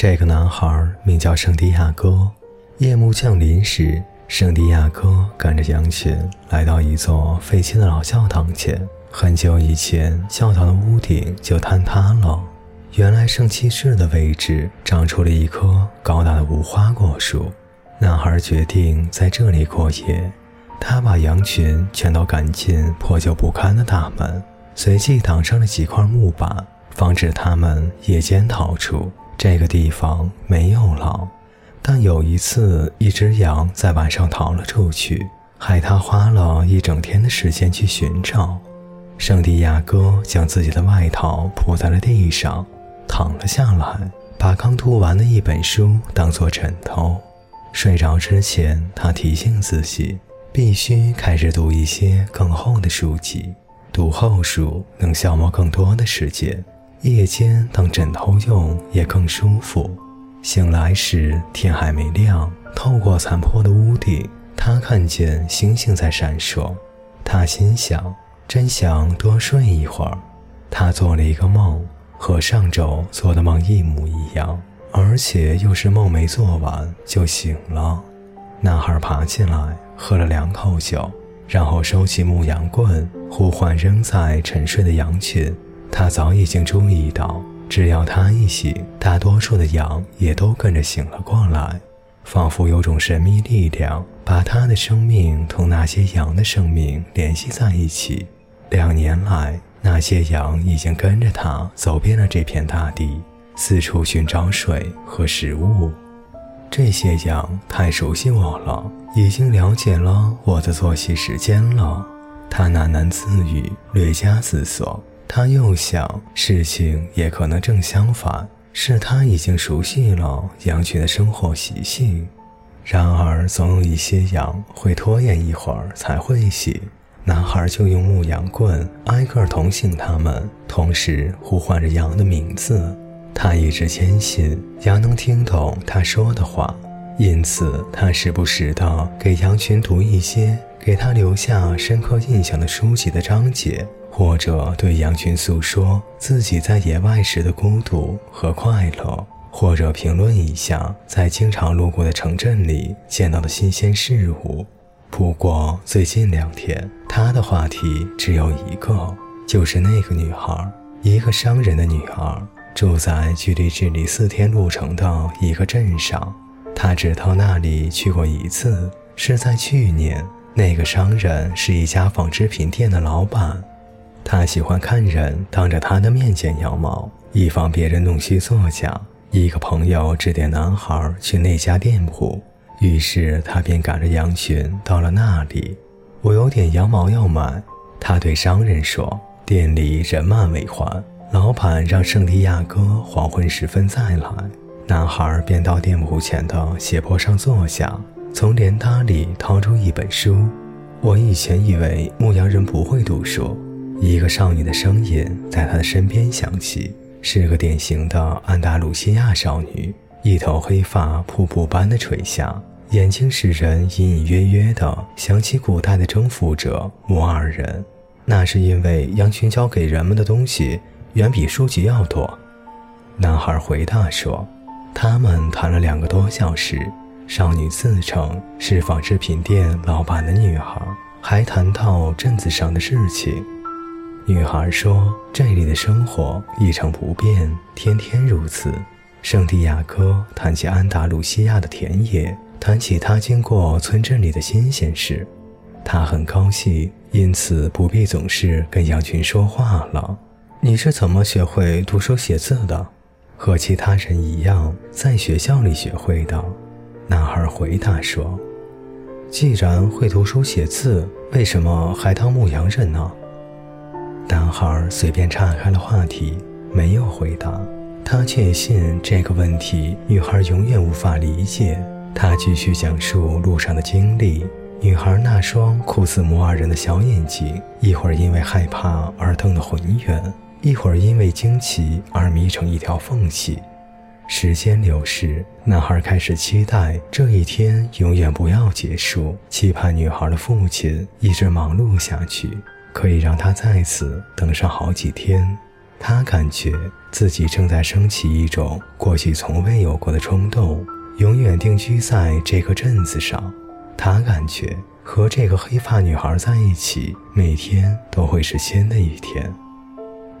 这个男孩名叫圣地亚哥。夜幕降临时，圣地亚哥赶着羊群来到一座废弃的老教堂前。很久以前，教堂的屋顶就坍塌了。原来圣骑士的位置长出了一棵高大的无花果树。男孩决定在这里过夜。他把羊群全都赶进破旧不堪的大门，随即挡上了几块木板，防止他们夜间逃出。这个地方没有狼，但有一次，一只羊在晚上逃了出去，害他花了一整天的时间去寻找。圣地亚哥将自己的外套铺在了地上，躺了下来，把刚读完的一本书当作枕头。睡着之前，他提醒自己，必须开始读一些更厚的书籍。读厚书能消磨更多的时间，夜间当枕头用也更舒服。醒来时，天还没亮，透过残破的屋顶，他看见星星在闪烁。他心想：真想多睡一会儿。他做了一个梦，和上周做的梦一模一样。而且又是梦没做完就醒了。男孩爬起来，喝了两口酒，然后收起牧羊棍，呼唤仍在沉睡的羊群。他早已经注意到，只要他一醒，大多数的羊也都跟着醒了过来，仿佛有种神秘力量把他的生命同那些羊的生命联系在一起。两年来，那些羊已经跟着他走遍了这片大地。四处寻找水和食物，这些羊太熟悉我了，已经了解了我的作息时间了。他喃喃自语，略加思索。他又想，事情也可能正相反，是他已经熟悉了羊群的生活习性。然而，总有一些羊会拖延一会儿才会醒。男孩就用牧羊棍挨个捅醒它们，同时呼唤着羊的名字。他一直坚信羊能听懂他说的话，因此他时不时地给羊群读一些给他留下深刻印象的书籍的章节，或者对羊群诉说自己在野外时的孤独和快乐，或者评论一下在经常路过的城镇里见到的新鲜事物。不过最近两天，他的话题只有一个，就是那个女孩，一个商人的女儿。住在距离这里四天路程的一个镇上，他只到那里去过一次，是在去年。那个商人是一家纺织品店的老板，他喜欢看人当着他的面剪羊毛，以防别人弄虚作假。一个朋友指点男孩去那家店铺，于是他便赶着羊群到了那里。我有点羊毛要买，他对商人说。店里人满为患。老板让圣地亚哥黄昏时分再来，男孩便到店铺前的斜坡上坐下，从帘搭里掏出一本书。我以前以为牧羊人不会读书。一个少女的声音在他的身边响起，是个典型的安达鲁西亚少女，一头黑发瀑布般的垂下，眼睛使人隐隐约约的想起古代的征服者摩尔人。那是因为羊群交给人们的东西。远比书籍要多，男孩回答说：“他们谈了两个多小时。少女自称是纺织品店老板的女孩，还谈到镇子上的事情。女孩说，这里的生活一成不变，天天如此。圣地亚哥谈起安达鲁西亚的田野，谈起他经过村镇里的新鲜事，他很高兴，因此不必总是跟羊群说话了。”你是怎么学会读书写字的？和其他人一样，在学校里学会的。男孩回答说：“既然会读书写字，为什么还当牧羊人呢？”男孩随便岔开了话题，没有回答。他确信这个问题女孩永远无法理解。他继续讲述路上的经历。女孩那双酷似摩尔人的小眼睛，一会儿因为害怕而瞪得浑圆。一会儿因为惊奇而眯成一条缝隙，时间流逝，男孩开始期待这一天永远不要结束，期盼女孩的父亲一直忙碌下去，可以让他在此等上好几天。他感觉自己正在升起一种过去从未有过的冲动，永远定居在这个镇子上。他感觉和这个黑发女孩在一起，每天都会是新的一天。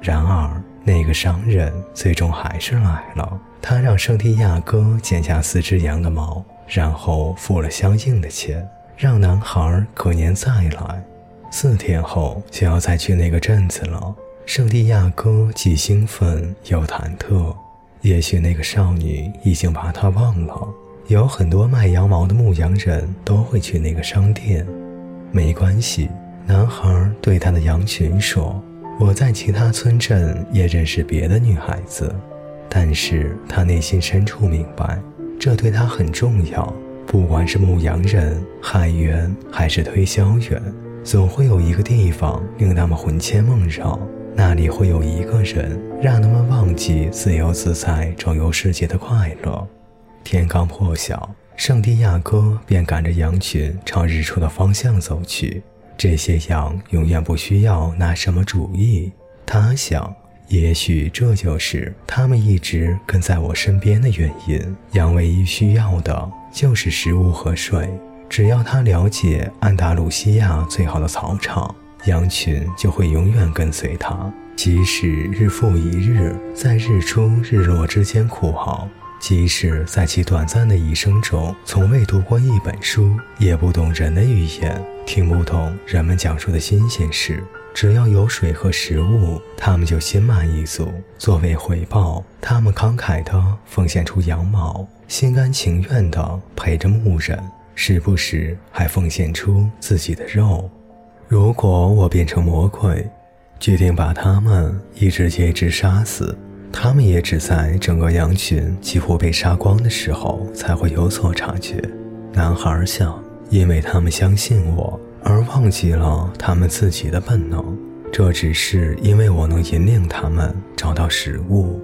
然而，那个商人最终还是来了。他让圣地亚哥剪下四只羊的毛，然后付了相应的钱，让男孩隔年再来。四天后就要再去那个镇子了。圣地亚哥既兴奋又忐忑，也许那个少女已经把他忘了。有很多卖羊毛的牧羊人都会去那个商店。没关系，男孩对他的羊群说：“我在其他村镇也认识别的女孩子。”但是他内心深处明白，这对他很重要。不管是牧羊人、海员还是推销员，总会有一个地方令他们魂牵梦绕。那里会有一个人，让他们忘记自由自在周游世界的快乐。天刚破晓，圣地亚哥便赶着羊群朝日出的方向走去。这些羊永远不需要拿什么主意，他想。也许这就是他们一直跟在我身边的原因。羊唯一需要的就是食物和水，只要他了解安达卢西亚最好的草场，羊群就会永远跟随他，即使日复一日在日出日落之间苦熬，即使在其短暂的一生中从未读过一本书，也不懂人的语言，听不懂人们讲述的新鲜事。只要有水和食物，他们就心满意足。作为回报，他们慷慨地奉献出羊毛，心甘情愿地陪着牧人，时不时还奉献出自己的肉。如果我变成魔鬼，决定把他们一只接一只杀死，他们也只在整个羊群几乎被杀光的时候才会有所察觉。男孩想，因为他们相信我。而忘记了他们自己的本能，这只是因为我能引领他们找到食物。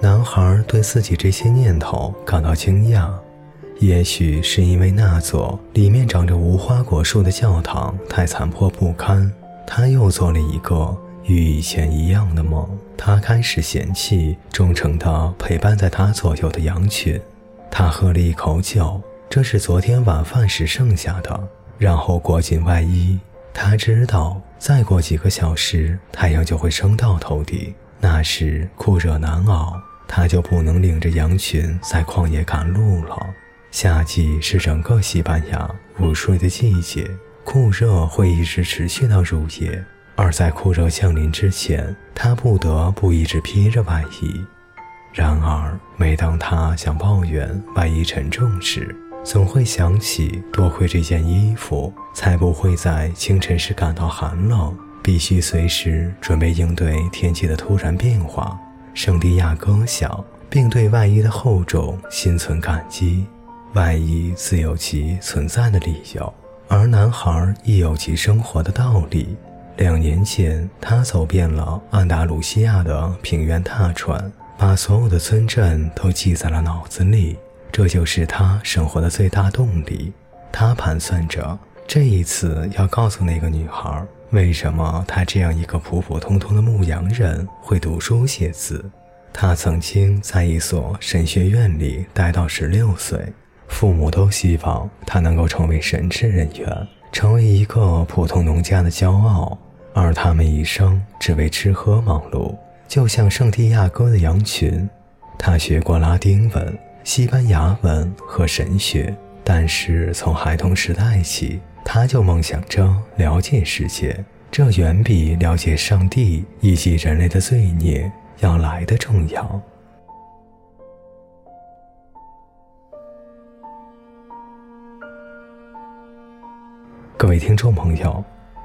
男孩对自己这些念头感到惊讶，也许是因为那座里面长着无花果树的教堂太残破不堪。他又做了一个与以前一样的梦，他开始嫌弃忠诚地陪伴在他左右的羊群。他喝了一口酒，这是昨天晚饭时剩下的。然后裹紧外衣，他知道再过几个小时太阳就会升到头顶，那时酷热难熬，他就不能领着羊群在旷野赶路了。夏季是整个西班牙午睡的季节，酷热会一直持续到入夜，而在酷热降临之前，他不得不一直披着外衣。然而，每当他想抱怨外衣沉重时，总会想起，多亏这件衣服，才不会在清晨时感到寒冷，必须随时准备应对天气的突然变化。圣地亚哥想，并对外衣的厚重心存感激。外衣自有其存在的理由，而男孩亦有其生活的道理。两年前，他走遍了安达卢西亚的平原踏船，把所有的村镇都记在了脑子里。这就是他生活的最大动力。他盘算着这一次要告诉那个女孩，为什么他这样一个普普通通的牧羊人会读书写字。他曾经在一所神学院里待到十六岁，父母都希望他能够成为神职人员，成为一个普通农家的骄傲，而他们一生只为吃喝忙碌，就像圣地亚哥的羊群。他学过拉丁文。西班牙文和神学，但是从孩童时代起，他就梦想着了解世界，这远比了解上帝以及人类的罪孽要来的重要。各位听众朋友，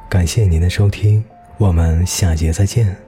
感谢您的收听，我们下节再见。